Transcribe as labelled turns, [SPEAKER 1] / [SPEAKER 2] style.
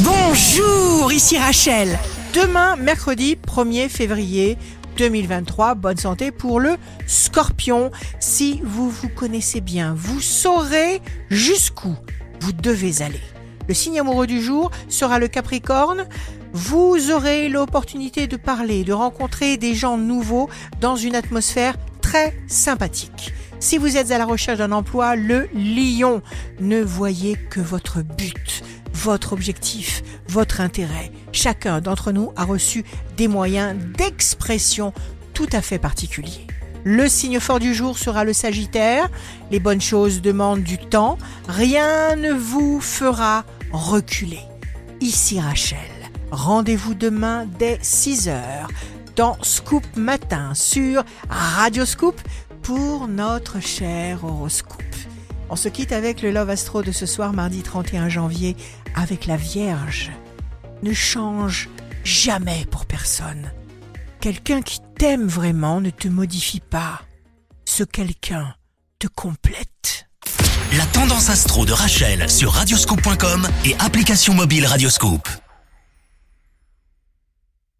[SPEAKER 1] Bonjour, ici Rachel. Demain, mercredi 1er février 2023, bonne santé pour le scorpion. Si vous vous connaissez bien, vous saurez jusqu'où vous devez aller. Le signe amoureux du jour sera le Capricorne. Vous aurez l'opportunité de parler, de rencontrer des gens nouveaux dans une atmosphère très sympathique. Si vous êtes à la recherche d'un emploi, le lion, ne voyez que votre but, votre objectif, votre intérêt. Chacun d'entre nous a reçu des moyens d'expression tout à fait particuliers. Le signe fort du jour sera le Sagittaire. Les bonnes choses demandent du temps. Rien ne vous fera reculer. Ici Rachel. Rendez-vous demain dès 6 heures dans Scoop Matin sur Radio Scoop pour notre cher horoscope. On se quitte avec le Love Astro de ce soir, mardi 31 janvier, avec la Vierge. Ne change jamais pour personne. Quelqu'un qui t'aime vraiment ne te modifie pas. Ce quelqu'un te complète.
[SPEAKER 2] La tendance astro de Rachel sur radioscope.com et application mobile Radioscope.